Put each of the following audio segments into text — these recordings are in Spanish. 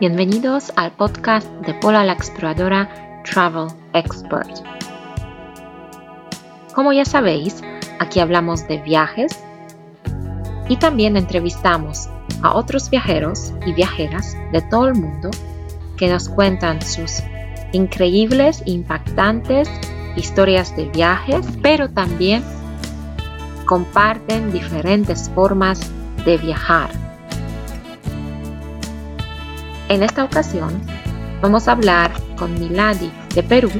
Bienvenidos al podcast de Pola la Exploradora Travel Expert. Como ya sabéis, aquí hablamos de viajes y también entrevistamos a otros viajeros y viajeras de todo el mundo que nos cuentan sus increíbles impactantes historias de viajes, pero también comparten diferentes formas de viajar. En esta ocasión vamos a hablar con Miladi de Perú,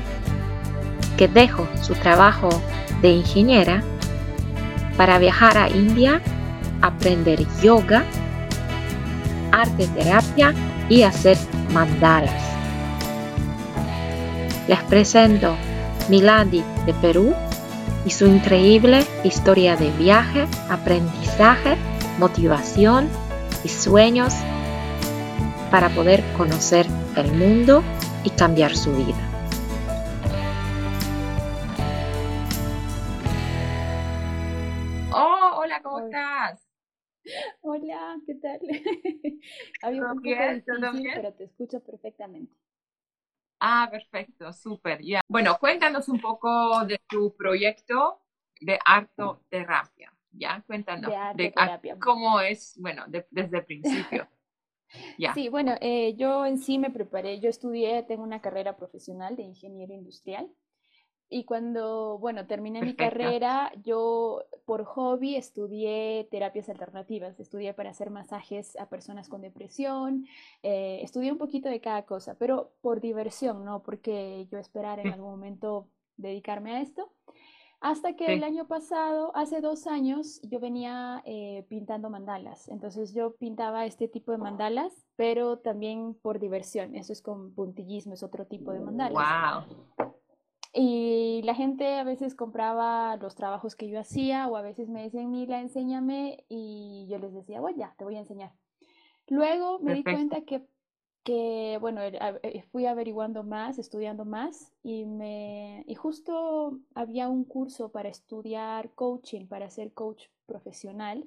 que dejó su trabajo de ingeniera para viajar a India, aprender yoga, arte terapia y hacer mandalas. Les presento Miladi de Perú y su increíble historia de viaje, aprendizaje, motivación y sueños para poder conocer el mundo y cambiar su vida. Oh, hola, ¿cómo estás? Hola, ¿qué tal? Había un poco difícil, pero te escucho perfectamente. Ah, perfecto, súper, ya. Bueno, cuéntanos un poco de tu proyecto de artoterapia, ¿ya? Cuéntanos de, cómo es, bueno, desde el principio. Sí, bueno, eh, yo en sí me preparé, yo estudié, tengo una carrera profesional de ingeniero industrial. Y cuando, bueno, terminé mi carrera, yo por hobby estudié terapias alternativas, estudié para hacer masajes a personas con depresión, eh, estudié un poquito de cada cosa, pero por diversión, no porque yo esperara en algún momento dedicarme a esto. Hasta que el año pasado, hace dos años, yo venía eh, pintando mandalas. Entonces yo pintaba este tipo de mandalas, pero también por diversión. Eso es con puntillismo, es otro tipo de mandalas. ¡Wow! Y la gente a veces compraba los trabajos que yo hacía o a veces me decían, Mila, enséñame. Y yo les decía, bueno, ya, te voy a enseñar. Luego me di cuenta que que, bueno, eh, fui averiguando más, estudiando más y, me, y justo había un curso para estudiar coaching, para ser coach profesional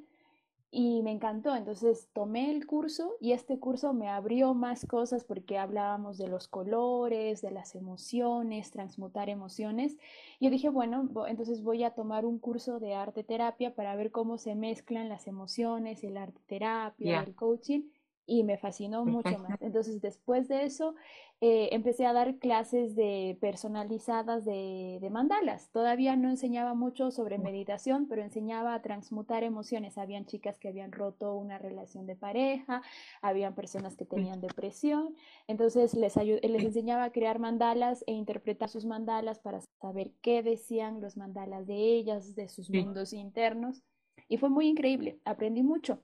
y me encantó. Entonces tomé el curso y este curso me abrió más cosas porque hablábamos de los colores, de las emociones, transmutar emociones. Yo dije, bueno, entonces voy a tomar un curso de arte terapia para ver cómo se mezclan las emociones, el arte terapia, el coaching y me fascinó mucho más. Entonces, después de eso, eh, empecé a dar clases de personalizadas de, de, mandalas. Todavía no enseñaba mucho sobre meditación, pero enseñaba a transmutar emociones. Habían chicas que habían roto una relación de pareja, habían personas que tenían depresión. Entonces, les, les enseñaba a crear mandalas e interpretar sus mandalas para saber qué decían los mandalas de ellas, de sus mundos internos. Y fue muy increíble, aprendí mucho.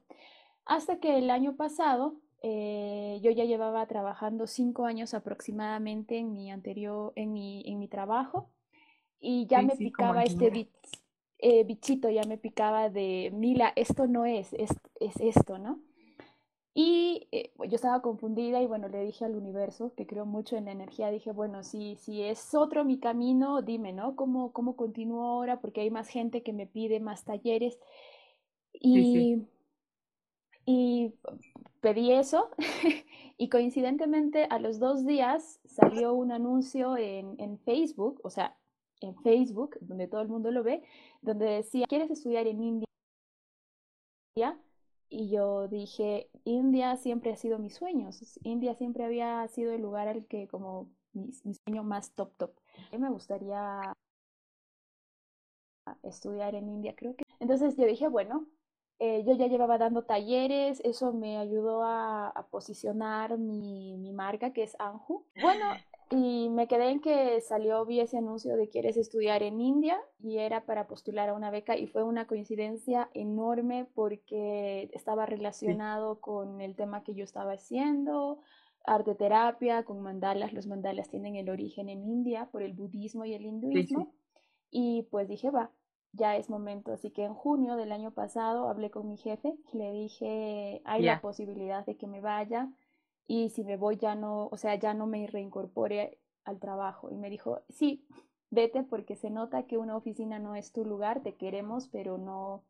Hasta que el año pasado eh, yo ya llevaba trabajando cinco años aproximadamente en mi anterior, en mi, en mi trabajo y ya me picaba este eh, bichito, ya me picaba de, Mila, esto no es, es, es esto, ¿no? Y eh, yo estaba confundida y bueno, le dije al universo, que creo mucho en la energía, dije, bueno, si, si es otro mi camino, dime, ¿no? ¿Cómo, cómo continúo ahora? Porque hay más gente que me pide más talleres. Y y pedí eso y coincidentemente a los dos días salió un anuncio en, en, Facebook, o sea, en Facebook, donde todo el mundo lo ve, donde decía, ¿quieres estudiar en India? Y yo dije, India siempre ha sido mis sueños, India siempre había sido el lugar al que como mi, mi sueño más top top. Me gustaría estudiar en India, creo que. Entonces yo dije, bueno, eh, yo ya llevaba dando talleres, eso me ayudó a, posicionar mi, mi, marca que es Anju. Bueno, y me quedé en que salió, vi ese anuncio de quieres estudiar en India y era para postular a una beca y fue una coincidencia enorme porque estaba relacionado con el tema que yo estaba haciendo, arte terapia, con mandalas. Los mandalas tienen el origen en India por el budismo y el hinduismo. Y pues dije, va, ya es momento. Así que en junio del año pasado hablé con mi jefe, le dije, hay la posibilidad de que me vaya y si me voy ya no, o sea, ya no me reincorpore al trabajo. Y me dijo, sí, vete porque se nota que una oficina no es tu lugar, te queremos, pero no,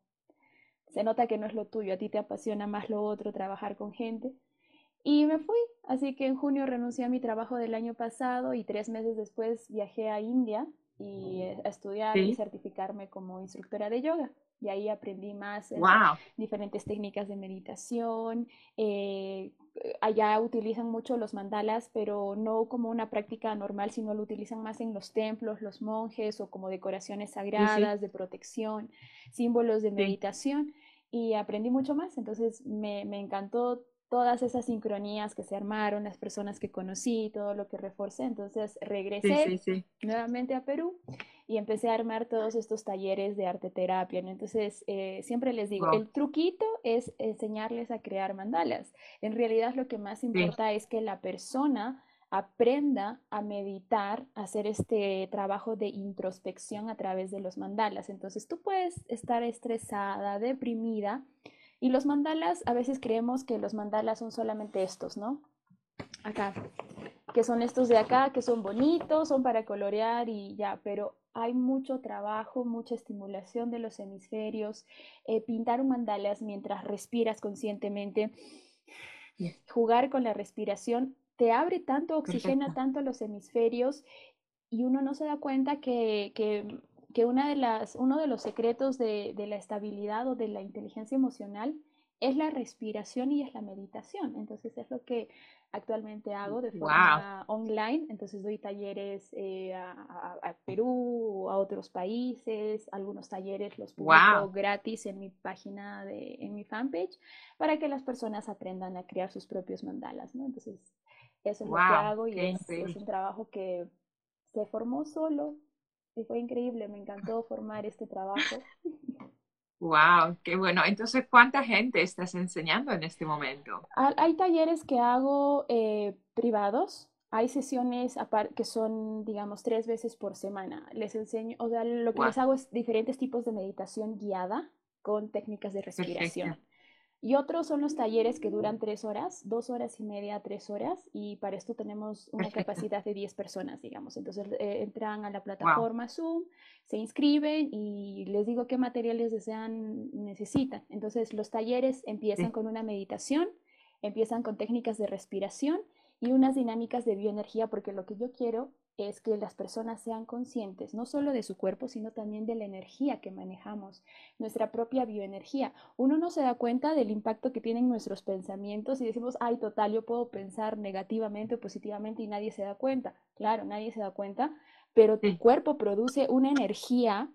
se nota que no es lo tuyo, a ti te apasiona más lo otro, trabajar con gente. Y me fui, así que en junio renuncié a mi trabajo del año pasado y tres meses después viajé a India y eh, a estudiar y certificarme como instructora de yoga. Y ahí aprendí más diferentes técnicas de meditación. Eh, allá utilizan mucho los mandalas, pero no como una práctica normal, sino lo utilizan más en los templos, los monjes o como decoraciones sagradas de protección, símbolos de meditación. Y aprendí mucho más. Entonces me, me encantó todas esas sincronías que se armaron, las personas que conocí, todo lo que reforcé. Entonces regresé nuevamente a Perú y empecé a armar todos estos talleres de arte terapia. Entonces eh, siempre les digo, el truquito es enseñarles a crear mandalas. En realidad lo que más importa es que la persona aprenda a meditar, a hacer este trabajo de introspección a través de los mandalas. Entonces tú puedes estar estresada, deprimida, y los mandalas, a veces creemos que los mandalas son solamente estos, ¿no? Acá, que son estos de acá, que son bonitos, son para colorear y ya, pero hay mucho trabajo, mucha estimulación de los hemisferios. Eh, pintar un mandalas mientras respiras conscientemente, jugar con la respiración, te abre tanto, oxigena tanto los hemisferios y uno no se da cuenta que, que que una de las, uno de los secretos de, la estabilidad o de la inteligencia emocional es la respiración y es la meditación. Entonces es lo que actualmente hago de forma online. Entonces doy talleres eh, a, Perú, a otros países, algunos talleres los publico gratis en mi página, de, en mi fanpage, para que las personas aprendan a crear sus propios mandalas. ¿no? Entonces eso es lo que hago y es, es un trabajo que se formó solo y fue increíble, me encantó formar este trabajo. Wow, qué bueno. Entonces, ¿cuánta gente estás enseñando en este momento? Hay talleres que hago eh, privados, hay sesiones que son, digamos, tres veces por semana. Les enseño, o sea, lo que les hago es diferentes tipos de meditación guiada con técnicas de respiración. Y otros son los talleres que duran tres horas, dos horas y media, tres horas, y para esto tenemos una capacidad de 10 personas, digamos. Entonces eh, entran a la plataforma Zoom, se inscriben y les digo qué materiales desean, necesitan. Entonces los talleres empiezan con una meditación, empiezan con técnicas de respiración y unas dinámicas de bioenergía, porque lo que yo quiero es que las personas sean conscientes no solo de su cuerpo, sino también de la energía que manejamos, nuestra propia bioenergía. Uno no se da cuenta del impacto que tienen nuestros pensamientos y decimos, ay, total, yo puedo pensar negativamente o positivamente y nadie se da cuenta. Claro, nadie se da cuenta, pero tu cuerpo produce una energía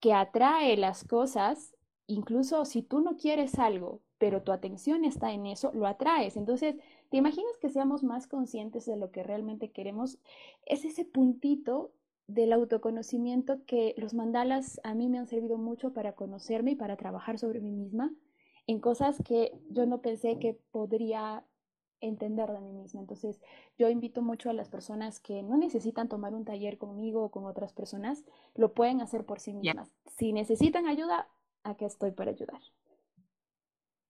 que atrae las cosas, incluso si tú no quieres algo, pero tu atención está en eso, lo atraes. Entonces, ¿te imaginas que seamos más conscientes de lo que realmente queremos? Es ese puntito del autoconocimiento que los mandalas a mí me han servido mucho para conocerme y para trabajar sobre mí misma en cosas que yo no pensé que podría entender de mí misma. Entonces, yo invito mucho a las personas que no necesitan tomar un taller conmigo o con otras personas, lo pueden hacer por sí mismas. Si necesitan ayuda, aquí estoy para ayudar.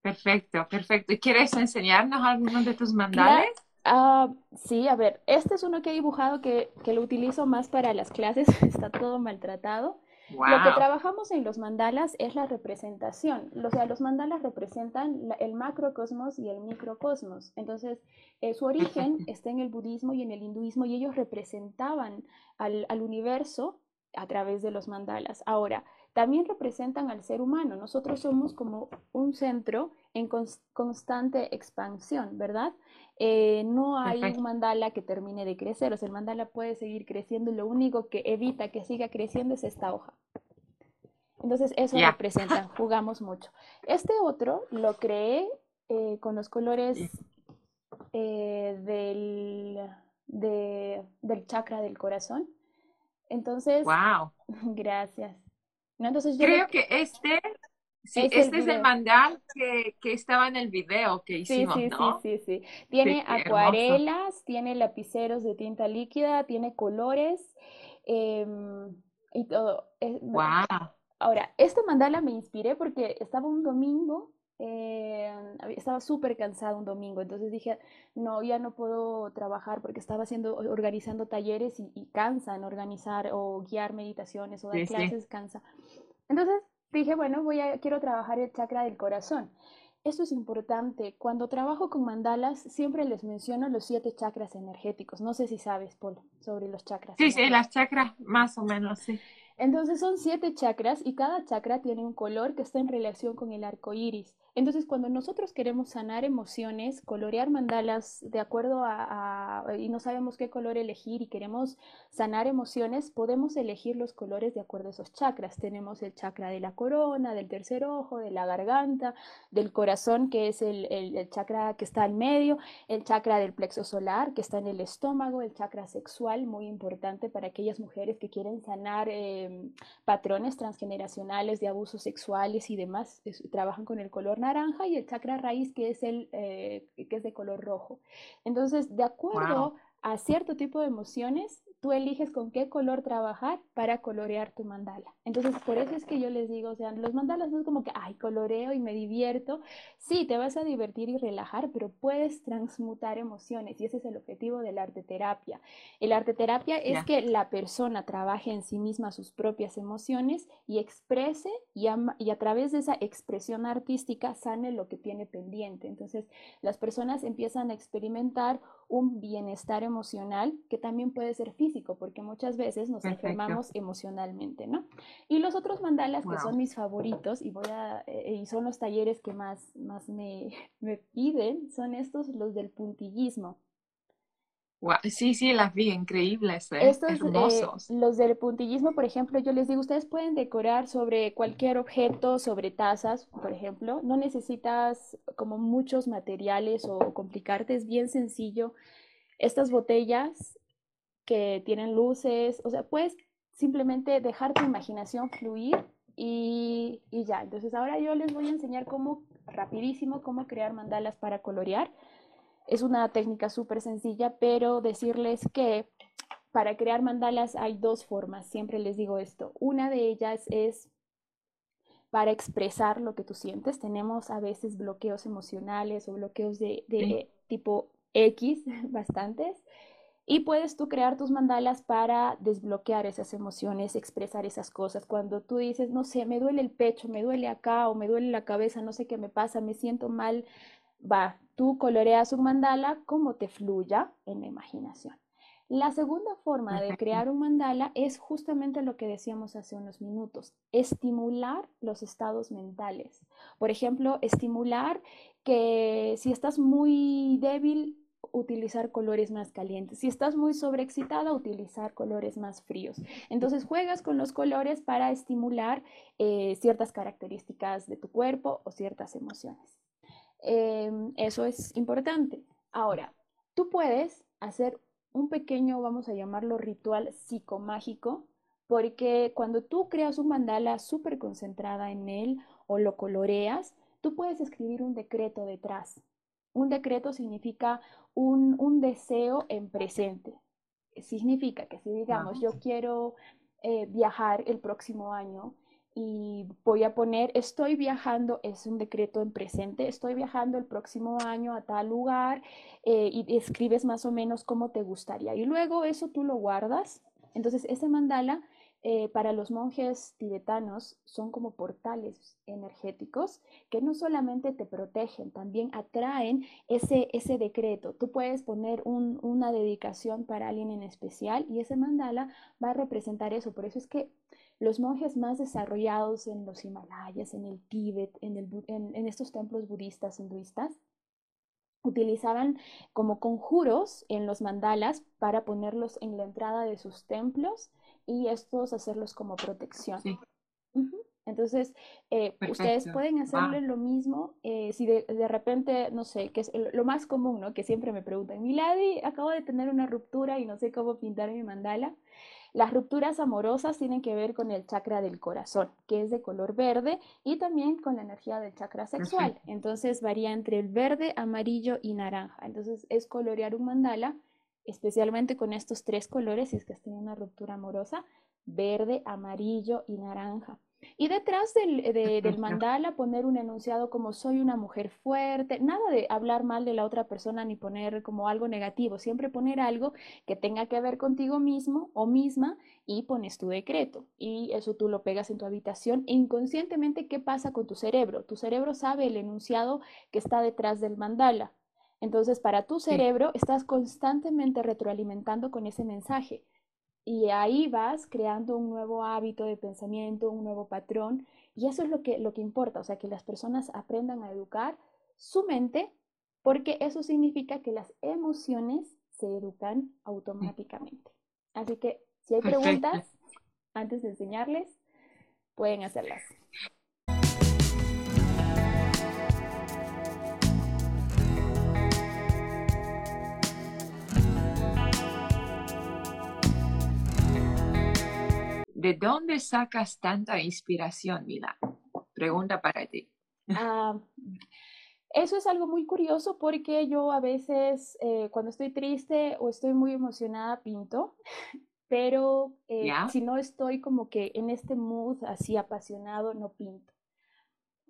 Perfecto, perfecto. ¿Y quieres enseñarnos algunos de tus mandales? Ah, sí, a ver, este es uno que he dibujado que, lo utilizo más para las clases, está todo maltratado. Lo que trabajamos en los mandalas es la representación. O sea, los mandalas representan el macrocosmos y el microcosmos. Entonces, eh, su origen está en el budismo y en el hinduismo y ellos representaban al, al universo a través de los mandalas. Ahora, también representan al ser humano. Nosotros somos como un centro en constante expansión, ¿verdad? Eh, no hay un mandala que termine de crecer, o sea, el mandala puede seguir creciendo y lo único que evita que siga creciendo es esta hoja. Entonces, eso representa, jugamos mucho. Este otro lo creé eh, con los colores eh, del, del chakra del corazón. Entonces, wow. gracias. Entonces Creo que este, este es el mandal que, estaba en el video que hicimos, sí, ¿no? Sí, sí, sí. Tiene acuarelas, tiene lapiceros de tinta líquida, tiene colores em, y todo. wow. Ahora, este mandala me inspiré porque estaba un domingo eh, estaba súper cansada un domingo, entonces dije, no, ya no puedo trabajar porque estaba haciendo, organizando talleres y, cansan organizar o guiar meditaciones o dar clases, cansa. Entonces dije, bueno, voy a, quiero trabajar el chakra del corazón. Esto es importante. Cuando trabajo con mandalas, siempre les menciono los siete chakras energéticos. No sé si sabes, Paul, sobre los chakras. Sí, sí, las chakras, más o menos, sí. Entonces son siete chakras y cada chakra tiene un color que está en relación con el arco iris. Entonces, cuando nosotros queremos sanar emociones, colorear mandalas de acuerdo a, y no sabemos qué color elegir y queremos sanar emociones, podemos elegir los colores de acuerdo a esos chakras. Tenemos el chakra de la corona, del tercer ojo, de la garganta, del corazón, que es el, chakra que está al medio, el chakra del plexo solar, que está en el estómago, el chakra sexual, muy importante para aquellas mujeres que quieren sanar em, patrones transgeneracionales de abusos sexuales y demás, trabajan con el color naranja y el chakra raíz que es, el, eh, que es de color rojo. Entonces, de acuerdo a cierto tipo de emociones, tú eliges con qué color trabajar para colorear tu mandala. Entonces, por eso es que yo les digo, o sea, los mandalas no es como que, ay, coloreo y me divierto. Sí, te vas a divertir y relajar, pero puedes transmutar emociones y ese es el objetivo del arte terapia. El arte terapia es que la persona trabaje en sí misma sus propias emociones y exprese y y a través de esa expresión artística sane lo que tiene pendiente. Entonces, las personas empiezan a experimentar un bienestar emocional que también puede ser físico, porque muchas veces nos enfermamos emocionalmente, ¿no? Y los otros mandalas que son mis favoritos y voy a eh, y son los talleres que más más me, me piden son estos los del puntillismo. Sí, sí, las vi, increíbles, ¿eh? Estos, eh, hermosos. los del puntillismo, por ejemplo, yo les digo, ustedes pueden decorar sobre cualquier objeto, sobre tazas, por ejemplo. No necesitas como muchos materiales o complicarte, es bien sencillo. Estas botellas que tienen luces, o sea, puedes simplemente dejar tu imaginación fluir y, y ya. Entonces ahora yo les voy a enseñar cómo, rapidísimo, cómo crear mandalas para colorear. Es una técnica súper sencilla, pero decirles que para crear mandalas hay dos formas, siempre les digo esto. Una de ellas es para expresar lo que tú sientes. Tenemos a veces bloqueos emocionales o bloqueos de, tipo X, bastantes. Y puedes tú crear tus mandalas para desbloquear esas emociones, expresar esas cosas. Cuando tú dices, no sé, me duele el pecho, me duele acá o me duele la cabeza, no sé qué me pasa, me siento mal, va, tú coloreas un mandala como te fluya en la imaginación. La segunda forma de crear un mandala es justamente lo que decíamos hace unos minutos, estimular los estados mentales. Por ejemplo, estimular que si estás muy débil, utilizar colores más calientes. Si estás muy sobreexcitada, utilizar colores más fríos. Entonces juegas con los colores para estimular eh, ciertas características de tu cuerpo o ciertas emociones. Em, eso es importante. Ahora, tú puedes hacer un pequeño, vamos a llamarlo ritual psicomágico, porque cuando tú creas un mandala súper concentrada en él o lo coloreas, tú puedes escribir un decreto detrás. Un decreto significa un, un deseo en presente. Significa que si digamos yo quiero eh, viajar el próximo año, y voy a poner estoy viajando, es un decreto en presente, estoy viajando el próximo año a tal lugar eh, y escribes más o menos cómo te gustaría. Y luego eso tú lo guardas. Entonces ese mandala eh, para los monjes tibetanos son como portales energéticos que no solamente te protegen, también atraen ese, ese decreto. Tú puedes poner una dedicación para alguien en especial y ese mandala va a representar eso. Por eso es que los monjes más desarrollados en los Himalayas, en el Tíbet, en, en, estos templos budistas, hinduistas, utilizaban como conjuros en los mandalas para ponerlos en la entrada de sus templos y estos hacerlos como protección. Entonces, eh, ustedes pueden hacerle lo mismo eh, si de, de, repente, no sé, que es lo más común, ¿no? Que siempre me preguntan, Milady, acabo de tener una ruptura y no sé cómo pintar mi mandala. Las rupturas amorosas tienen que ver con el chakra del corazón, que es de color verde, y también con la energía del chakra sexual. Entonces varía entre el verde, amarillo y naranja. Entonces es colorear un mandala, especialmente con estos tres colores, si es que has tenido una ruptura amorosa, verde, amarillo y naranja. Y detrás del, del, mandala poner un enunciado como soy una mujer fuerte, nada de hablar mal de la otra persona ni poner como algo negativo, siempre poner algo que tenga que ver contigo mismo o misma y pones tu decreto. Y eso tú lo pegas en tu habitación e inconscientemente, ¿qué pasa con tu cerebro? Tu cerebro sabe el enunciado que está detrás del mandala. Entonces, para tu cerebro, estás constantemente retroalimentando con ese mensaje. Y ahí vas creando un nuevo hábito de pensamiento, un nuevo patrón. Y eso es lo que, lo que importa, o sea, que las personas aprendan a educar su mente, porque eso significa que las emociones se educan automáticamente. Así que si hay preguntas, antes de enseñarles, pueden hacerlas. ¿De dónde sacas tanta inspiración, Mila? Pregunta para ti. Ah, eso es algo muy curioso porque yo a veces eh, cuando estoy triste o estoy muy emocionada pinto, pero eh, si no estoy como que en este mood así apasionado, no pinto.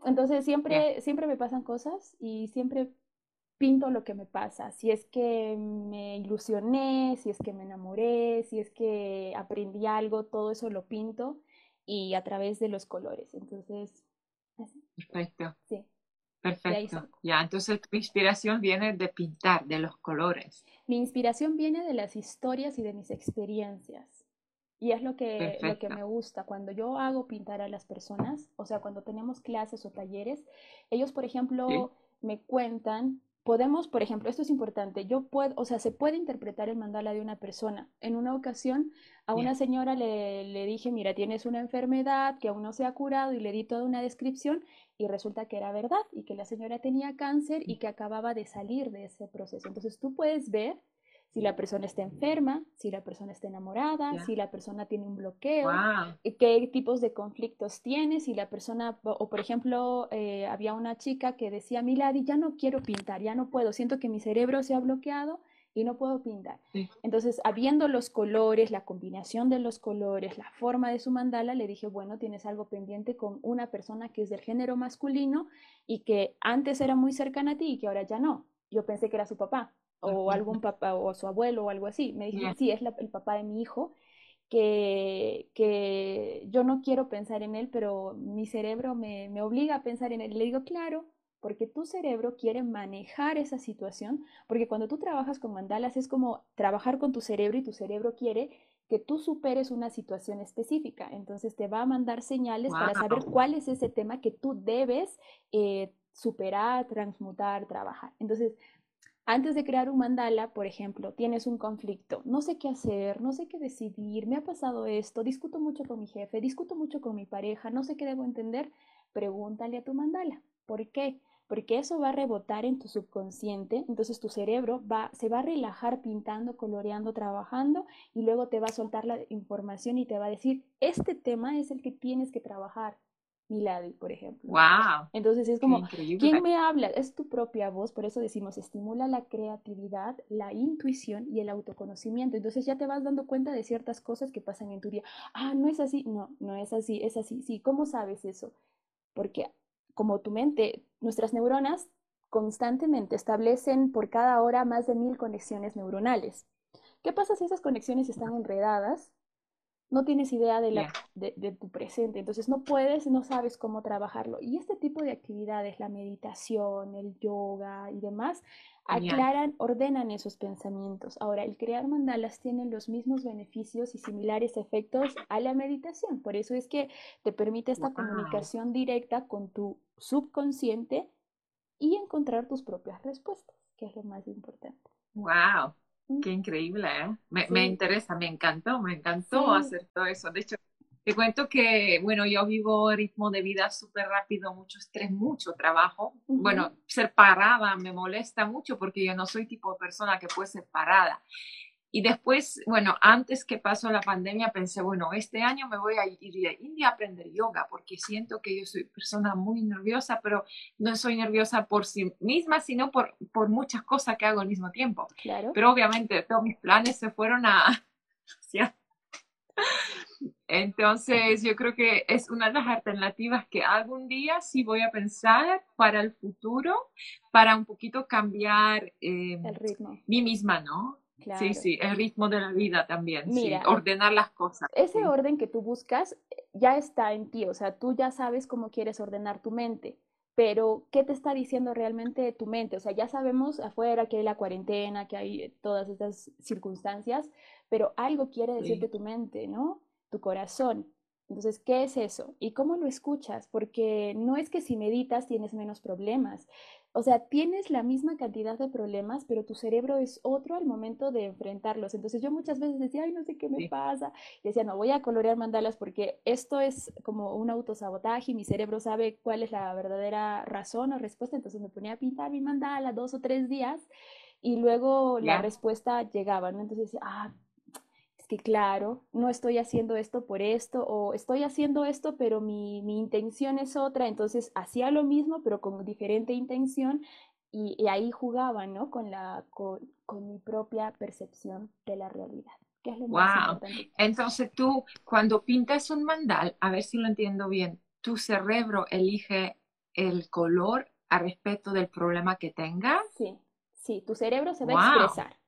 Entonces siempre, siempre me pasan cosas y siempre pinto lo que me pasa, si es que me ilusioné, si es que me enamoré, si es que aprendí algo, todo eso lo pinto y a través de los colores. Entonces, Perfecto. Sí. Perfecto. Ya, entonces tu inspiración viene de pintar, de los colores. Mi inspiración viene de las historias y de mis experiencias. Y es lo que, lo que me gusta. Cuando yo hago pintar a las personas, o sea, cuando tenemos clases o talleres, ellos, por ejemplo, me cuentan podemos, por ejemplo, esto es importante, yo puedo, o sea, se puede interpretar el mandala de una persona. En una ocasión a una señora le, le, dije, mira, tienes una enfermedad que aún no se ha curado y le di toda una descripción y resulta que era verdad y que la señora tenía cáncer y que acababa de salir de ese proceso. Entonces tú puedes ver si la persona está enferma, si la persona está enamorada, si la persona tiene un bloqueo, qué tipos de conflictos tiene, si la persona, o por ejemplo, eh, había una chica que decía, Milady, ya no quiero pintar, ya no puedo, siento que mi cerebro se ha bloqueado y no puedo pintar. Entonces, habiendo los colores, la combinación de los colores, la forma de su mandala, le dije, bueno, tienes algo pendiente con una persona que es del género masculino y que antes era muy cercana a ti y que ahora ya no. Yo pensé que era su papá o algún papá o su abuelo o algo así. Me dijo, sí, es el papá de mi hijo, que, que, yo no quiero pensar en él, pero mi cerebro me, me obliga a pensar en él. Le digo, claro, porque tu cerebro quiere manejar esa situación, porque cuando tú trabajas con mandalas es como trabajar con tu cerebro y tu cerebro quiere que tú superes una situación específica. Entonces te va a mandar señales para saber cuál es ese tema que tú debes eh, superar, transmutar, trabajar. Entonces, antes de crear un mandala, por ejemplo, tienes un conflicto, no sé qué hacer, no sé qué decidir, me ha pasado esto, discuto mucho con mi jefe, discuto mucho con mi pareja, no sé qué debo entender, pregúntale a tu mandala. ¿Por qué? Porque eso va a rebotar en tu subconsciente, entonces tu cerebro va, se va a relajar pintando, coloreando, trabajando y luego te va a soltar la información y te va a decir, este tema es el que tienes que trabajar, Milady, por ejemplo. Wow. Entonces es como, ¿quién me habla? Es tu propia voz, por eso decimos, estimula la creatividad, la intuición y el autoconocimiento. Entonces ya te vas dando cuenta de ciertas cosas que pasan en tu día. Ah, no es así, no, no es así, es así. Sí, ¿cómo sabes eso? Porque como tu mente, nuestras neuronas constantemente establecen por cada hora más de mil conexiones neuronales. ¿Qué pasa si esas conexiones están enredadas? No tienes idea de, la, de, tu presente, entonces no puedes, no sabes cómo trabajarlo. Y este tipo de actividades, la meditación, el yoga y demás, aclaran, ordenan esos pensamientos. Ahora, el crear mandalas tiene los mismos beneficios y similares efectos a la meditación. Por eso es que te permite esta comunicación directa con tu subconsciente y encontrar tus propias respuestas, que es lo más importante. ¡Wow! Qué increíble, ¿eh? Me, me, interesa, me encantó, me encantó hacer todo eso. De hecho, te cuento que, bueno, yo vivo ritmo de vida súper rápido, mucho estrés, mucho trabajo. Bueno, ser parada me molesta mucho porque yo no soy tipo de persona que puede ser parada. Y después, bueno, antes que pasó la pandemia, pensé, bueno, este año me voy a ir a India a aprender yoga porque siento que yo soy persona muy nerviosa, pero no soy nerviosa por sí misma, sino por, por muchas cosas que hago al mismo tiempo. Claro. Pero obviamente todos mis planes se fueron a... Entonces, yo creo que es una de las alternativas que algún día sí voy a pensar para el futuro, para un poquito cambiar em, el ritmo. mí misma, ¿no? Sí, sí, el ritmo de la vida también, sí, ordenar las cosas. Ese orden que tú buscas ya está en ti, o sea, tú ya sabes cómo quieres ordenar tu mente pero ¿qué te está diciendo realmente tu mente? O sea, ya sabemos afuera que hay la cuarentena, que hay todas estas circunstancias, pero algo quiere decirte tu mente, ¿no? Tu corazón. Entonces, ¿qué es eso? ¿Y cómo lo escuchas? Porque no es que si meditas tienes menos problemas, o sea, tienes la misma cantidad de problemas, pero tu cerebro es otro al momento de enfrentarlos. Entonces yo muchas veces decía, ay, no sé qué me pasa. Y decía, no, voy a colorear mandalas porque esto es como un autosabotaje y mi cerebro sabe cuál es la verdadera razón o respuesta. Entonces me ponía a pintar mi mandala dos o tres días y luego la respuesta llegaba, ¿no? Entonces decía, ah, que claro, no estoy haciendo esto por esto o estoy haciendo esto pero mi, intención es otra, entonces hacía lo mismo pero con diferente intención y, ahí jugaba, ¿no? Con, la, con, mi propia percepción de la realidad. Que es lo wow. Entonces tú, cuando pintas un mandal, a ver si lo entiendo bien, tu cerebro elige el color a respecto del problema que tenga. Sí, sí, tu cerebro se va a expresar.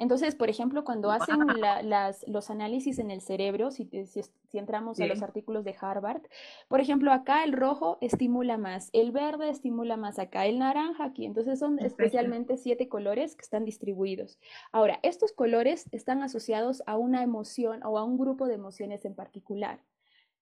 Entonces, por ejemplo, cuando hacen las, los análisis en el cerebro, si, si, entramos a los artículos de Harvard, por ejemplo, acá el rojo estimula más, el verde estimula más acá, el naranja aquí. Entonces son especialmente siete colores que están distribuidos. Ahora, estos colores están asociados a una emoción o a un grupo de emociones en particular.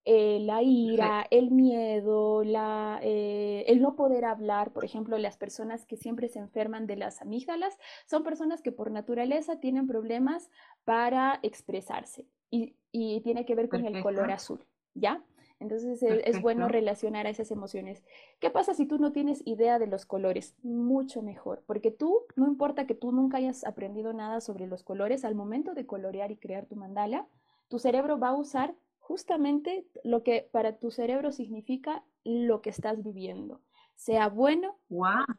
Eh, la ira, el miedo, la, eh, el no poder hablar. Por ejemplo, las personas que siempre se enferman de las amígdalas son personas que por naturaleza tienen problemas para expresarse y, tiene que ver con el color azul, ¿ya? Entonces es, es, bueno relacionar a esas emociones. ¿Qué pasa si tú no tienes idea de los colores? Mucho mejor, porque tú, no importa que tú nunca hayas aprendido nada sobre los colores, al momento de colorear y crear tu mandala, tu cerebro va a usar justamente lo que para tu cerebro significa lo que estás viviendo, sea bueno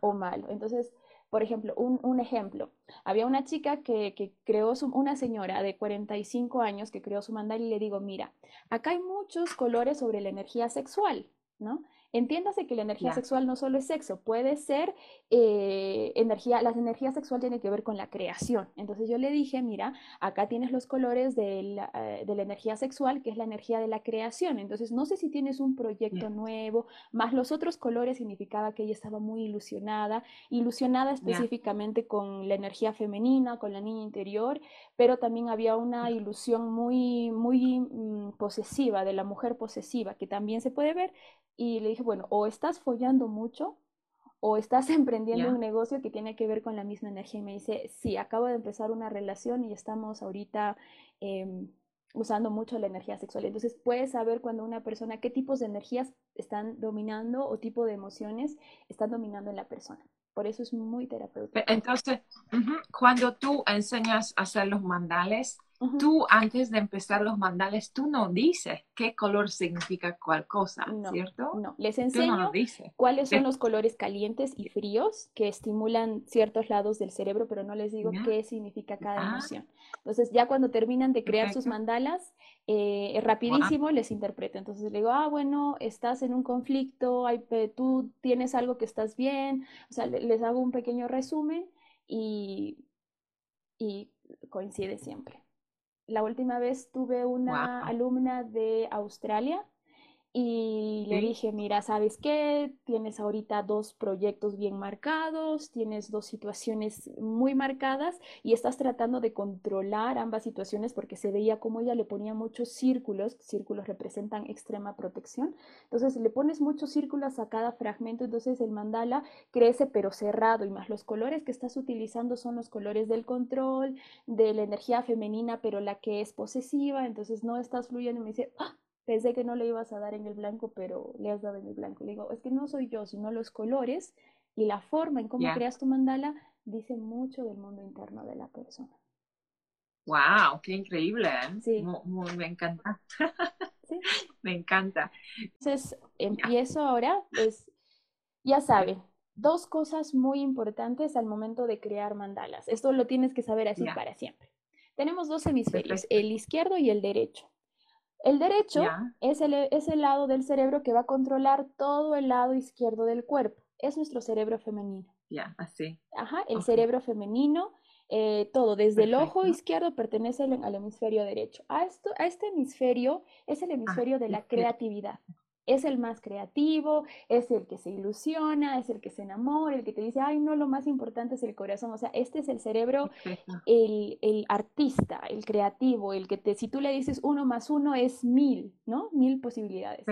o malo. Entonces, por ejemplo, un, ejemplo, había una chica que, creó una señora de 45 años que creó su mandal y le digo, mira, acá hay muchos colores sobre la energía sexual, ¿no? Entiéndase que la energía sexual no solo es sexo, puede ser eh, energía, las energías sexuales tienen que ver con la creación. Entonces yo le dije, mira, acá tienes los colores de la, eh, de la energía sexual, que es la energía de la creación. Entonces no sé si tienes un proyecto nuevo, más los otros colores significaba que ella estaba muy ilusionada, ilusionada específicamente con la energía femenina, con la niña interior, pero también había una ilusión muy, muy mm, posesiva, de la mujer posesiva, que también se puede ver. Y le dije, bueno, o estás follando mucho o estás emprendiendo un negocio que tiene que ver con la misma energía. Y me dice, sí, acabo de empezar una relación y estamos ahorita em, usando mucho la energía sexual. Entonces puedes saber cuando una persona, qué tipos de energías están dominando o tipo de emociones están dominando en la persona. Por eso es muy terapéutico. Entonces, cuando tú enseñas a hacer los mandales, Tú antes de empezar los mandales, tú no dices qué color significa cuál cosa, ¿cierto? No, les enseño cuáles son los colores calientes y fríos que estimulan ciertos lados del cerebro, pero no les digo qué significa cada ah. emoción. Entonces ya cuando terminan de crear sus mandalas, eh, rapidísimo les interpreto. Entonces le digo, ah, bueno, estás en un conflicto, hay, tú tienes algo que estás bien, o sea, les hago un pequeño resumen y, y coincide siempre. La última vez tuve una alumna de Australia y le dije, mira, ¿sabes qué? Tienes ahorita dos proyectos bien marcados, tienes dos situaciones muy marcadas y estás tratando de controlar ambas situaciones porque se veía como ella le ponía muchos círculos, círculos representan extrema protección, entonces le pones muchos círculos a cada fragmento, entonces el mandala crece pero cerrado y más los colores que estás utilizando son los colores del control, de la energía femenina, pero la que es posesiva, entonces no estás fluyendo y me dice, ¡ah! Pensé que no le ibas a dar en el blanco, pero le has dado en el blanco. Le digo, es que no soy yo, sino los colores y la forma en cómo creas tu mandala dice mucho del mundo interno de la persona. ¡Wow! ¡Qué increíble! ¿eh? Sí. me encanta. ¿Sí? me encanta. Entonces, empiezo ahora, pues, ya saben, dos cosas muy importantes al momento de crear mandalas. Esto lo tienes que saber así para siempre. Tenemos dos hemisferios, el izquierdo y el derecho. El derecho es el, es el lado del cerebro que va a controlar todo el lado izquierdo del cuerpo. Es nuestro cerebro femenino. Ya, así. Ajá, el cerebro femenino, eh, todo, desde el ojo izquierdo pertenece al, hemisferio derecho. A, esto, a este hemisferio es el ah, hemisferio de la creatividad es el más creativo, es el que se ilusiona, es el que se enamora, el que te dice, ay, no, lo más importante es el corazón. O sea, este es el cerebro, el, el, artista, el creativo, el que te, si tú le dices uno más uno es mil, ¿no? Mil posibilidades.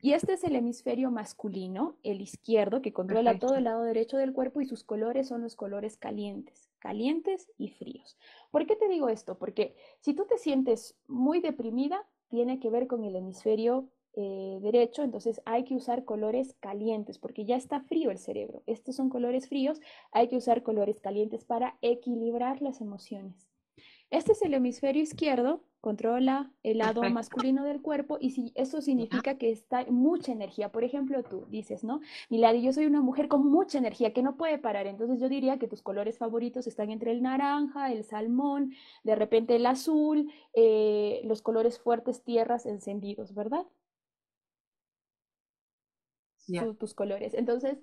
Y este es el hemisferio masculino, el izquierdo, que controla todo el lado derecho del cuerpo y sus colores son los colores calientes, calientes y fríos. ¿Por qué te digo esto? Porque si tú te sientes muy deprimida, tiene que ver con el hemisferio eh, derecho, entonces hay que usar colores calientes porque ya está frío el cerebro. Estos son colores fríos, hay que usar colores calientes para equilibrar las emociones. Este es el hemisferio izquierdo, controla el lado masculino del cuerpo y si eso significa que está mucha energía. Por ejemplo, tú dices, ¿no? Milady, yo soy una mujer con mucha energía que no puede parar. Entonces yo diría que tus colores favoritos están entre el naranja, el salmón, de repente el azul, eh, los colores fuertes, tierras, encendidos, ¿verdad? Tus colores. Entonces,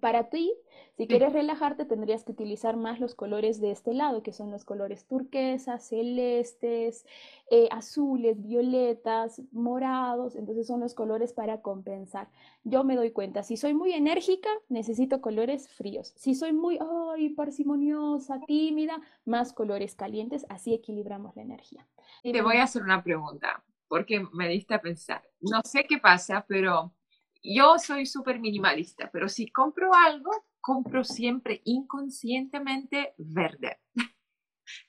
para ti, si quieres relajarte, tendrías que utilizar más los colores de este lado, que son los colores turquesas, celestes, eh, azules, violetas, morados. Entonces son los colores para compensar. Yo me doy cuenta, si soy muy enérgica, necesito colores fríos. Si soy muy ay, parsimoniosa, tímida, más colores calientes. Así equilibramos la energía. Te voy a hacer una pregunta, porque me diste a pensar. No sé qué pasa, pero yo soy súper minimalista, pero si compro algo, compro siempre inconscientemente verde.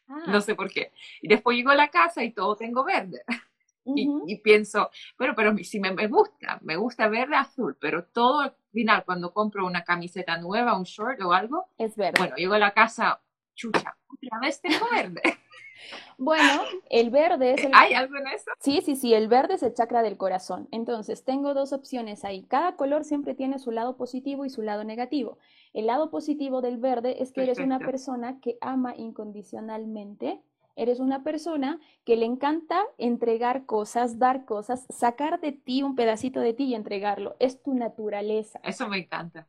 No ah. sé por qué. Y después llego a la casa y todo tengo verde. y, pienso, bueno, pero si me, me, gusta, me gusta verde azul, pero todo al final, cuando compro una camiseta nueva, un short o algo, es verde. Bueno, llego a la casa, chucha, otra vez tengo verde. Bueno, el verde es el... ¿Hay algo en eso? Sí, sí, sí, el verde es el chakra del corazón. Entonces, tengo dos opciones ahí. Cada color siempre tiene su lado positivo y su lado negativo. El lado positivo del verde es que eres una persona que ama incondicionalmente Eres una persona que le encanta entregar cosas, dar cosas, sacar de ti un pedacito de ti y entregarlo. Es tu naturaleza. Eso me encanta.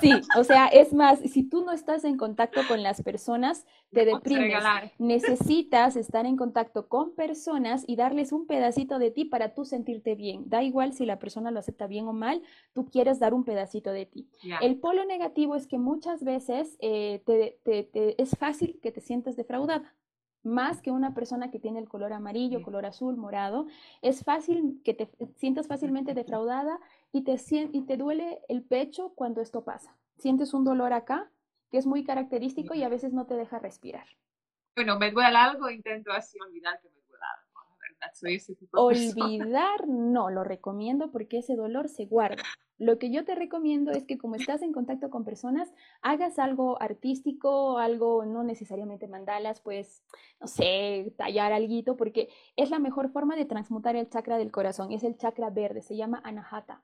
Sí, o sea, es más, si tú no estás en contacto con las personas, te deprimes. Necesitas estar en contacto con personas y darles un pedacito de ti para tú sentirte bien. Da igual si la persona lo acepta bien o mal, tú quieres dar un pedacito de ti. El polo negativo es que muchas veces eh, es fácil que te sientas defraudada más que una persona que tiene el color amarillo, color azul, morado, es fácil que te sientas fácilmente defraudada y te, y te duele el pecho cuando esto pasa. Sientes un dolor acá que es muy característico y a veces no te deja respirar. Bueno, me duele algo, intento así olvidar que ese tipo de Olvidar no, lo recomiendo porque ese dolor se guarda. Lo que yo te recomiendo es que como estás en contacto con personas, hagas algo artístico, algo no necesariamente mandalas, pues, no sé, tallar algo, porque es la mejor forma de transmutar el chakra del corazón. Es el chakra verde, se llama anahata.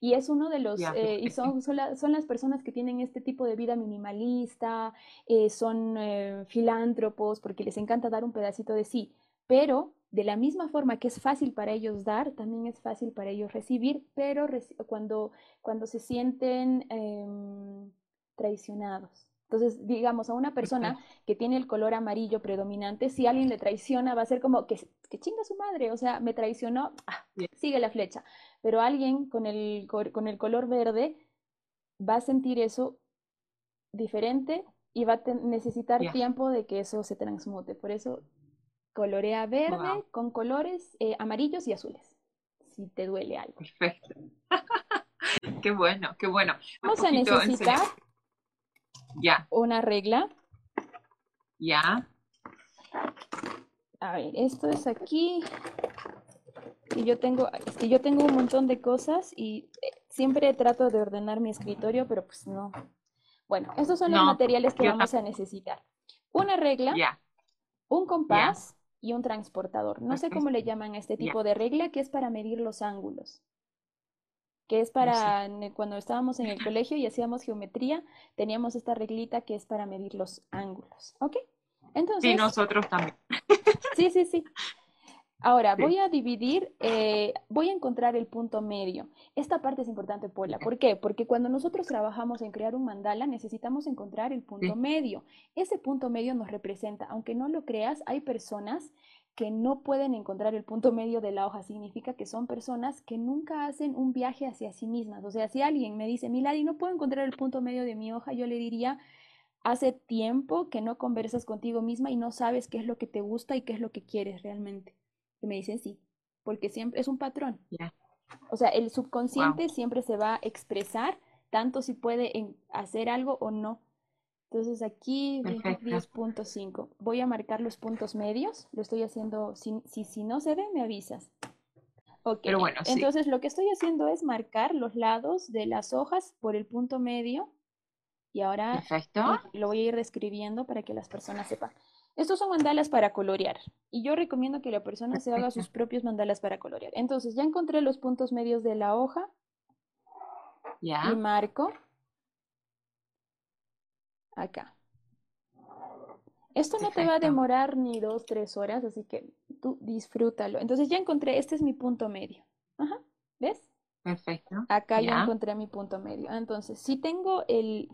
Y es uno de los, eh, y son, son, las personas que tienen este tipo de vida minimalista, eh, son eh, filántropos, porque les encanta dar un pedacito de sí, pero de la misma forma que es fácil para ellos dar, también es fácil para ellos recibir, pero cuando, cuando se sienten em, traicionados. Entonces, digamos, a una persona que tiene el color amarillo predominante, si alguien le traiciona, va a ser como que, que chinga su madre, o sea, me traicionó, ah, sigue la flecha. Pero alguien con el, con el color verde va a sentir eso diferente y va a necesitar tiempo de que eso se transmute. Por eso Colorea verde con colores eh, amarillos y azules, si te duele algo. Perfecto. qué bueno, qué bueno. Vamos a necesitar ya. una regla. Ya. A ver, esto es aquí. Y yo tengo, es que yo tengo un montón de cosas y eh, siempre trato de ordenar mi escritorio, pero pues no. Bueno, estos son los materiales que vamos a necesitar. Una regla, un compás, y un transportador. No sé cómo le llaman a este tipo de regla, que es para medir los ángulos. Que es para cuando estábamos en el colegio y hacíamos geometría, teníamos esta reglita que es para medir los ángulos. ¿Ok? Entonces. Sí, nosotros también. Sí, sí, sí. Ahora, voy a dividir, eh, voy a encontrar el punto medio. Esta parte es importante, Paula. ¿Por qué? Porque cuando nosotros trabajamos en crear un mandala, necesitamos encontrar el punto medio. Ese punto medio nos representa, aunque no lo creas, hay personas que no pueden encontrar el punto medio de la hoja. Significa que son personas que nunca hacen un viaje hacia sí mismas. O sea, si alguien me dice, Milady, no puedo encontrar el punto medio de mi hoja, yo le diría, hace tiempo que no conversas contigo misma y no sabes qué es lo que te gusta y qué es lo que quieres realmente. Y me dicen sí, porque siempre es un patrón. O sea, el subconsciente siempre se va a expresar tanto si puede hacer algo o no. Entonces aquí 10.5. Voy a marcar los puntos medios. Lo estoy haciendo, si, si, no se ve, me avisas. Ok, Pero bueno, entonces lo que estoy haciendo es marcar los lados de las hojas por el punto medio. Y ahora lo voy a ir describiendo para que las personas sepan. Estos son mandalas para colorear y yo recomiendo que la persona se haga sus propios mandalas para colorear. Entonces ya encontré los puntos medios de la hoja y marco acá. Esto no te va a demorar ni dos, tres horas, así que tú disfrútalo. Entonces ya encontré, este es mi punto medio. Ajá, ¿ves? Perfecto. Acá ya encontré mi punto medio. Entonces, si tengo el,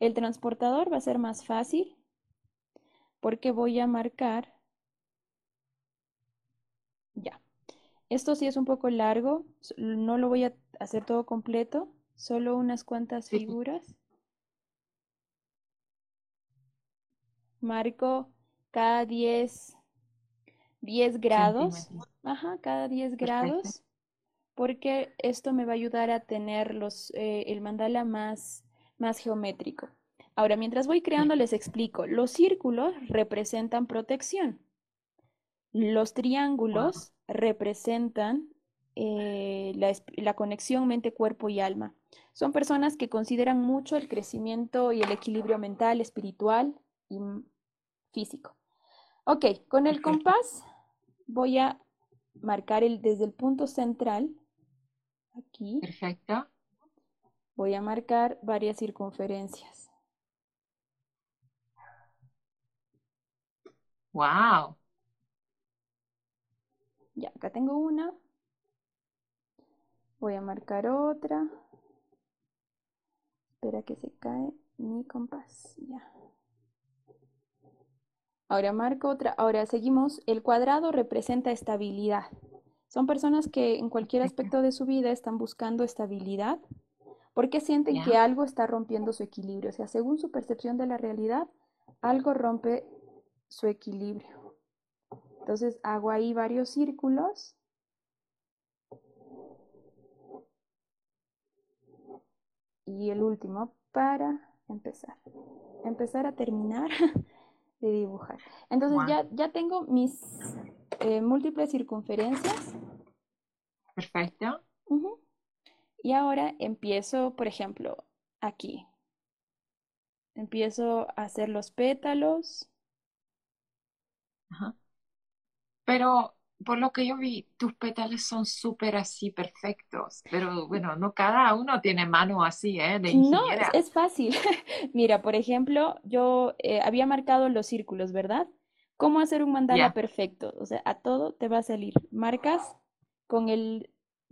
el transportador, va a ser más fácil porque voy a marcar, ya, esto sí es un poco largo, no lo voy a hacer todo completo, solo unas cuantas figuras. Marco cada 10, 10 grados, ajá, cada 10 grados, porque esto me va a ayudar a tener los, eh, el mandala más, más geométrico. Ahora, mientras voy creando, les explico. Los círculos representan protección. Los triángulos representan eh, la, conexión mente, cuerpo y alma. Son personas que consideran mucho el crecimiento y el equilibrio mental, espiritual y físico. Ok, con el compás voy a marcar el, desde el punto central, aquí. Perfecto. Voy a marcar varias circunferencias. Wow. Ya, acá tengo una. Voy a marcar otra. Espera que se cae mi compás. Ya. Ahora marco otra. Ahora seguimos. El cuadrado representa estabilidad. Son personas que en cualquier aspecto de su vida están buscando estabilidad porque sienten que algo está rompiendo su equilibrio. O sea, según su percepción de la realidad, algo rompe su equilibrio. Entonces hago ahí varios círculos. Y el último para empezar. Empezar a terminar de dibujar. Entonces ya, ya tengo mis eh, múltiples circunferencias. Perfecto. Y ahora empiezo, por ejemplo, aquí. Empiezo a hacer los pétalos. Pero por lo que yo vi, tus pétalos son súper así perfectos, pero bueno, no cada uno tiene mano así, ¿eh? De No, es, fácil. Mira, por ejemplo, yo eh, había marcado los círculos, ¿verdad? ¿Cómo hacer un mandala perfecto? O sea, a todo te va a salir. Marcas con el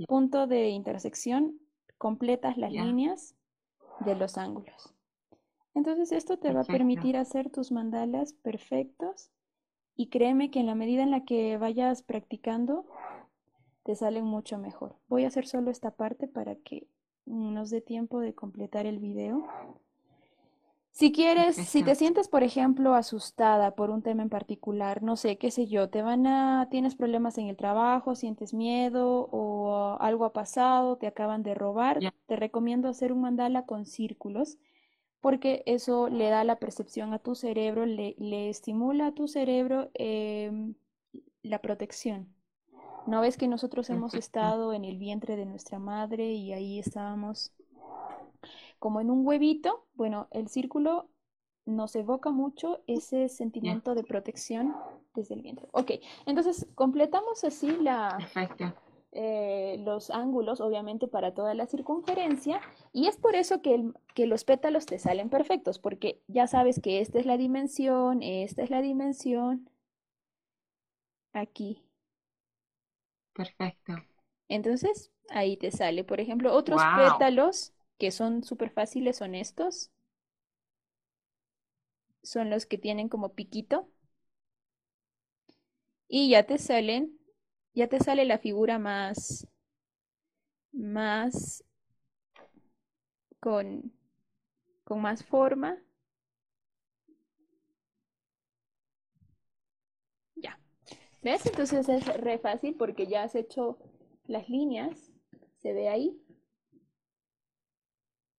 punto de intersección, completas las líneas de los ángulos. Entonces esto te va a permitir hacer tus mandalas perfectos y créeme que en la medida en la que vayas practicando, te salen mucho mejor. Voy a hacer solo esta parte para que nos dé tiempo de completar el video. Si quieres, si te sientes, por ejemplo, asustada por un tema en particular, no sé, qué sé yo, te van a, tienes problemas en el trabajo, sientes miedo o algo ha pasado, te acaban de robar, te recomiendo hacer un mandala con círculos porque eso le da la percepción a tu cerebro, le, estimula a tu cerebro em, la protección. ¿No ves que nosotros hemos estado en el vientre de nuestra madre y ahí estábamos como en un huevito? Bueno, el círculo nos evoca mucho ese sentimiento de protección desde el vientre. Ok, entonces completamos así la, eh, los ángulos, obviamente, para toda la circunferencia, y es por eso que, que, los pétalos te salen perfectos, porque ya sabes que esta es la dimensión, esta es la dimensión, aquí, Perfecto. Entonces, ahí te sale, por ejemplo, otros pétalos que son súper fáciles son estos. Son los que tienen como piquito. Y ya te salen, ya te sale la figura más, más con, con más forma. Ya. ¿Ves? Entonces es re fácil porque ya has hecho las líneas. ¿Se ve ahí?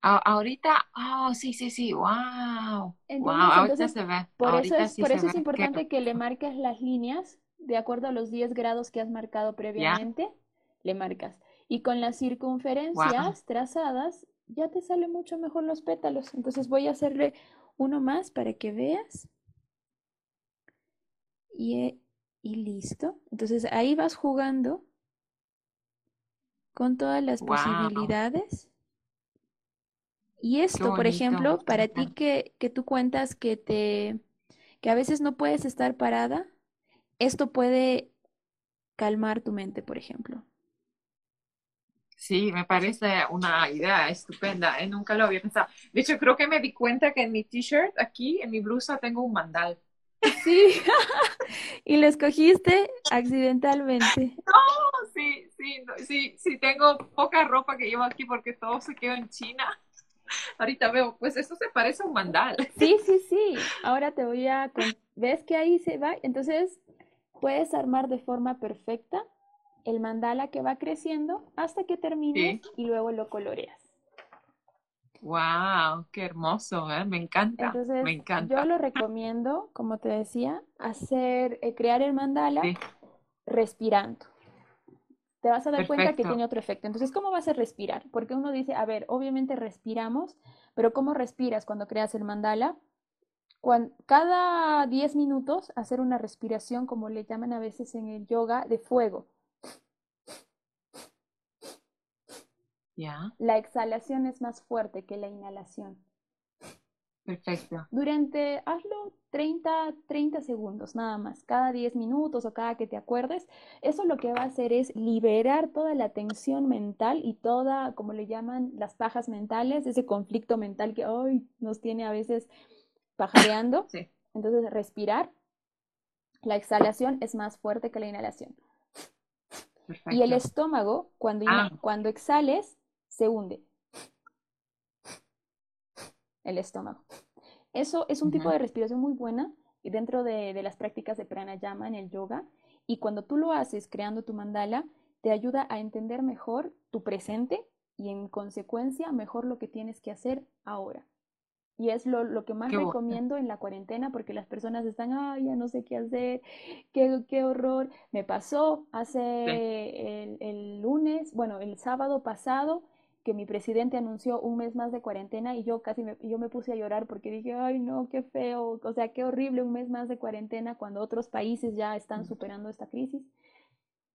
ahorita, oh, sí, sí, sí, wow. wow, ahorita se ve. Por eso es, por eso es importante que le marques las líneas de acuerdo a los 10 grados que has marcado previamente, le marcas. Y con las circunferencias trazadas ya te salen mucho mejor los pétalos. Entonces voy a hacerle uno más para que veas. Y, y listo. Entonces ahí vas jugando con todas las posibilidades. Y esto, por ejemplo, para ti que, que tú cuentas que te que a veces no puedes estar parada, esto puede calmar tu mente, por ejemplo. Sí, me parece una idea estupenda, ¿eh? nunca lo había pensado. De hecho, creo que me di cuenta que en mi t-shirt, aquí, en mi blusa, tengo un mandal. Sí, y lo escogiste accidentalmente. No, sí, sí, sí, sí, tengo poca ropa que llevo aquí porque todo se quedó en China. Ahorita veo, pues esto se parece a un mandal. Sí, sí, sí. Ahora te voy a... ¿Ves que ahí se va? Entonces, puedes armar de forma perfecta el mandala que va creciendo hasta que termines y luego lo coloreas. Wow, qué hermoso, ¿eh? me encanta. Entonces, me encanta. yo lo recomiendo, como te decía, hacer, eh, crear el mandala respirando. Te vas a dar cuenta que tiene otro efecto. Entonces, ¿cómo vas a respirar? Porque uno dice, a ver, obviamente respiramos, pero ¿cómo respiras cuando creas el mandala? Cada 10 minutos hacer una respiración, como le llaman a veces en el yoga, de fuego. La exhalación es más fuerte que la inhalación. Perfecto. Durante, hazlo 30, 30 segundos nada más, cada 10 minutos o cada que te acuerdes. Eso lo que va a hacer es liberar toda la tensión mental y toda, como le llaman, las pajas mentales, ese conflicto mental que hoy nos tiene a veces pajareando. Entonces, respirar. La exhalación es más fuerte que la inhalación. Y el estómago, cuando, ah. cuando exhales, se hunde. El estómago. Eso es un tipo de respiración muy buena dentro de, de las prácticas de pranayama en el yoga. Y cuando tú lo haces creando tu mandala, te ayuda a entender mejor tu presente y en consecuencia mejor lo que tienes que hacer ahora. Y es lo, lo que más recomiendo en la cuarentena porque las personas están, ay, ya no sé qué hacer, qué, qué horror. Me pasó hace el, el, lunes, bueno, el sábado pasado, que mi presidente anunció un mes más de cuarentena y yo casi me, yo me puse a llorar porque dije, ay, no, qué feo, o sea, qué horrible un mes más de cuarentena cuando otros países ya están superando esta crisis.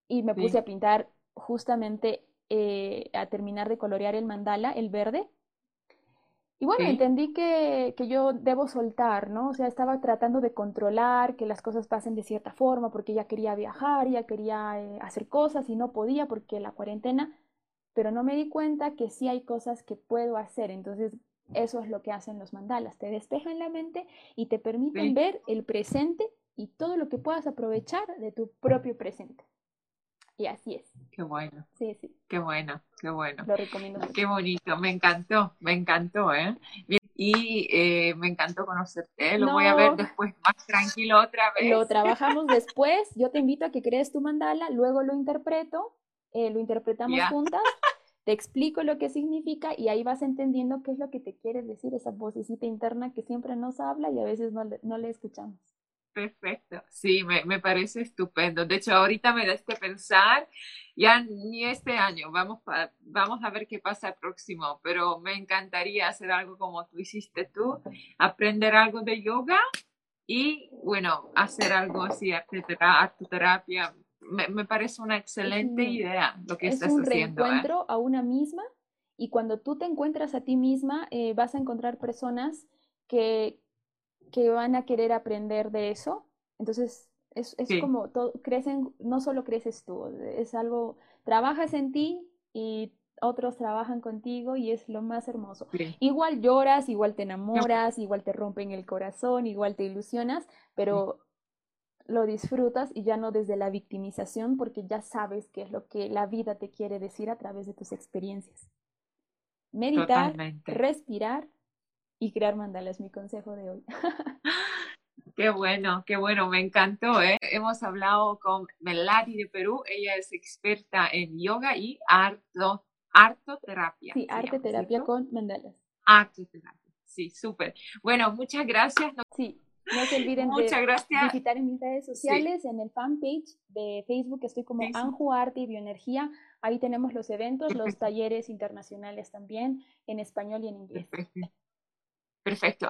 Y me puse a pintar justamente eh, a terminar de colorear el mandala, el verde, y bueno, entendí que, que, yo debo soltar, ¿no? O sea, estaba tratando de controlar que las cosas pasen de cierta forma porque ya quería viajar, ya quería eh, hacer cosas y no podía porque la cuarentena, pero no me di cuenta que sí hay cosas que puedo hacer. Entonces, eso es lo que hacen los mandalas, te despejan la mente y te permiten ver el presente y todo lo que puedas aprovechar de tu propio presente. Y así es. Qué bueno. Sí, sí. Qué bueno, qué bueno. Lo recomiendo Qué bonito, me encantó, me encantó, ¿eh? Y eh, me encantó conocerte, lo voy a ver después más tranquilo otra vez. Lo trabajamos después, yo te invito a que crees tu mandala, luego lo interpreto, eh, lo interpretamos juntas, te explico lo que significa y ahí vas entendiendo qué es lo que te quiere decir esa vocecita interna que siempre nos habla y a veces no, no le escuchamos. Perfecto, sí, me, me, parece estupendo. De hecho, ahorita me da este pensar, ya ni este año, vamos, vamos a ver qué pasa el próximo, pero me encantaría hacer algo como tú hiciste tú, aprender algo de yoga y, bueno, hacer algo así, arteterapia. Me, me parece una excelente idea lo que estás haciendo. Es un ¿eh? reencuentro a una misma y cuando tú te encuentras a ti misma, eh, vas a encontrar personas que, que van a querer aprender de eso. Entonces, Es, como, todo, crecen, no solo creces tú, es algo, trabajas en ti y otros trabajan contigo y es lo más hermoso. Igual lloras, igual te enamoras, igual te rompen el corazón, igual te ilusionas, pero lo disfrutas y ya no desde la victimización porque ya sabes qué es lo que la vida te quiere decir a través de tus experiencias. Meditar, respirar y crear mandala es mi consejo de hoy. Qué bueno, qué bueno, me encantó. ¿eh? Hemos hablado con Melody de Perú, ella es experta en yoga y arto, artoterapia. Sí, arte terapia con mandalas. Artoterapia, sí, súper. Bueno, muchas gracias. Sí, no se olviden de visitar en mis redes sociales, en el fanpage de Facebook, estoy como Anju Arte y Bioenergía. Ahí tenemos los eventos, los talleres internacionales también, en español y en inglés. Perfecto.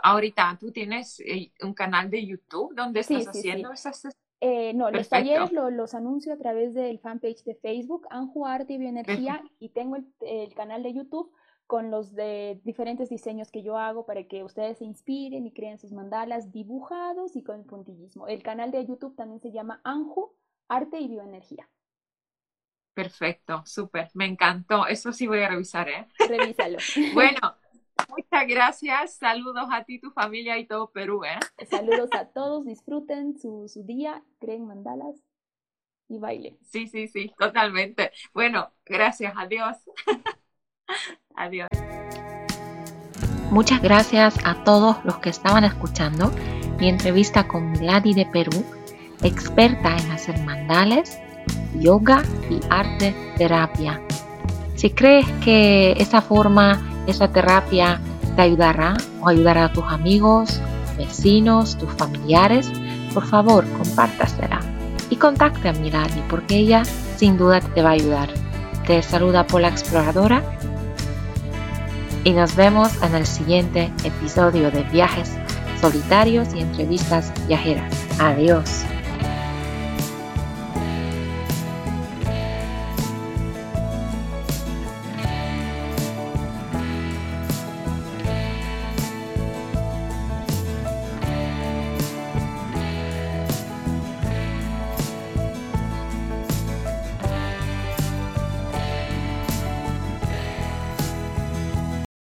Ahorita, ¿tú tienes eh, un canal de YouTube donde estás haciendo esas... Eh, no, los talleres los anuncio a través del fanpage de Facebook, Anju Arte y Bioenergía, y tengo el canal de YouTube con los de diferentes diseños que yo hago para que ustedes se inspiren y creen sus mandalas dibujados y con puntillismo. El canal de YouTube también se llama Anju, Arte y Bioenergía. Perfecto, súper, me encantó. Eso sí voy a revisar, ¿eh? Revísalo. bueno, muchas gracias. Saludos a ti, tu familia y todo Perú, ¿eh? Saludos a todos, disfruten su, su día, creen mandalas y baile. Sí, sí, sí, totalmente. Bueno, gracias, adiós. Adiós. Muchas gracias a todos los que estaban escuchando mi entrevista con Milady de Perú, experta en hacer mandales, yoga y arte terapia. Si crees que esa forma, esa terapia te ayudará o ayudará a tus amigos, vecinos, tus familiares, por favor compártasela y contacte a Milady porque ella sin duda te va a ayudar. Te saluda Pola Exploradora y nos vemos en el siguiente episodio de Viajes Solitarios y Entrevistas Viajeras. Adiós.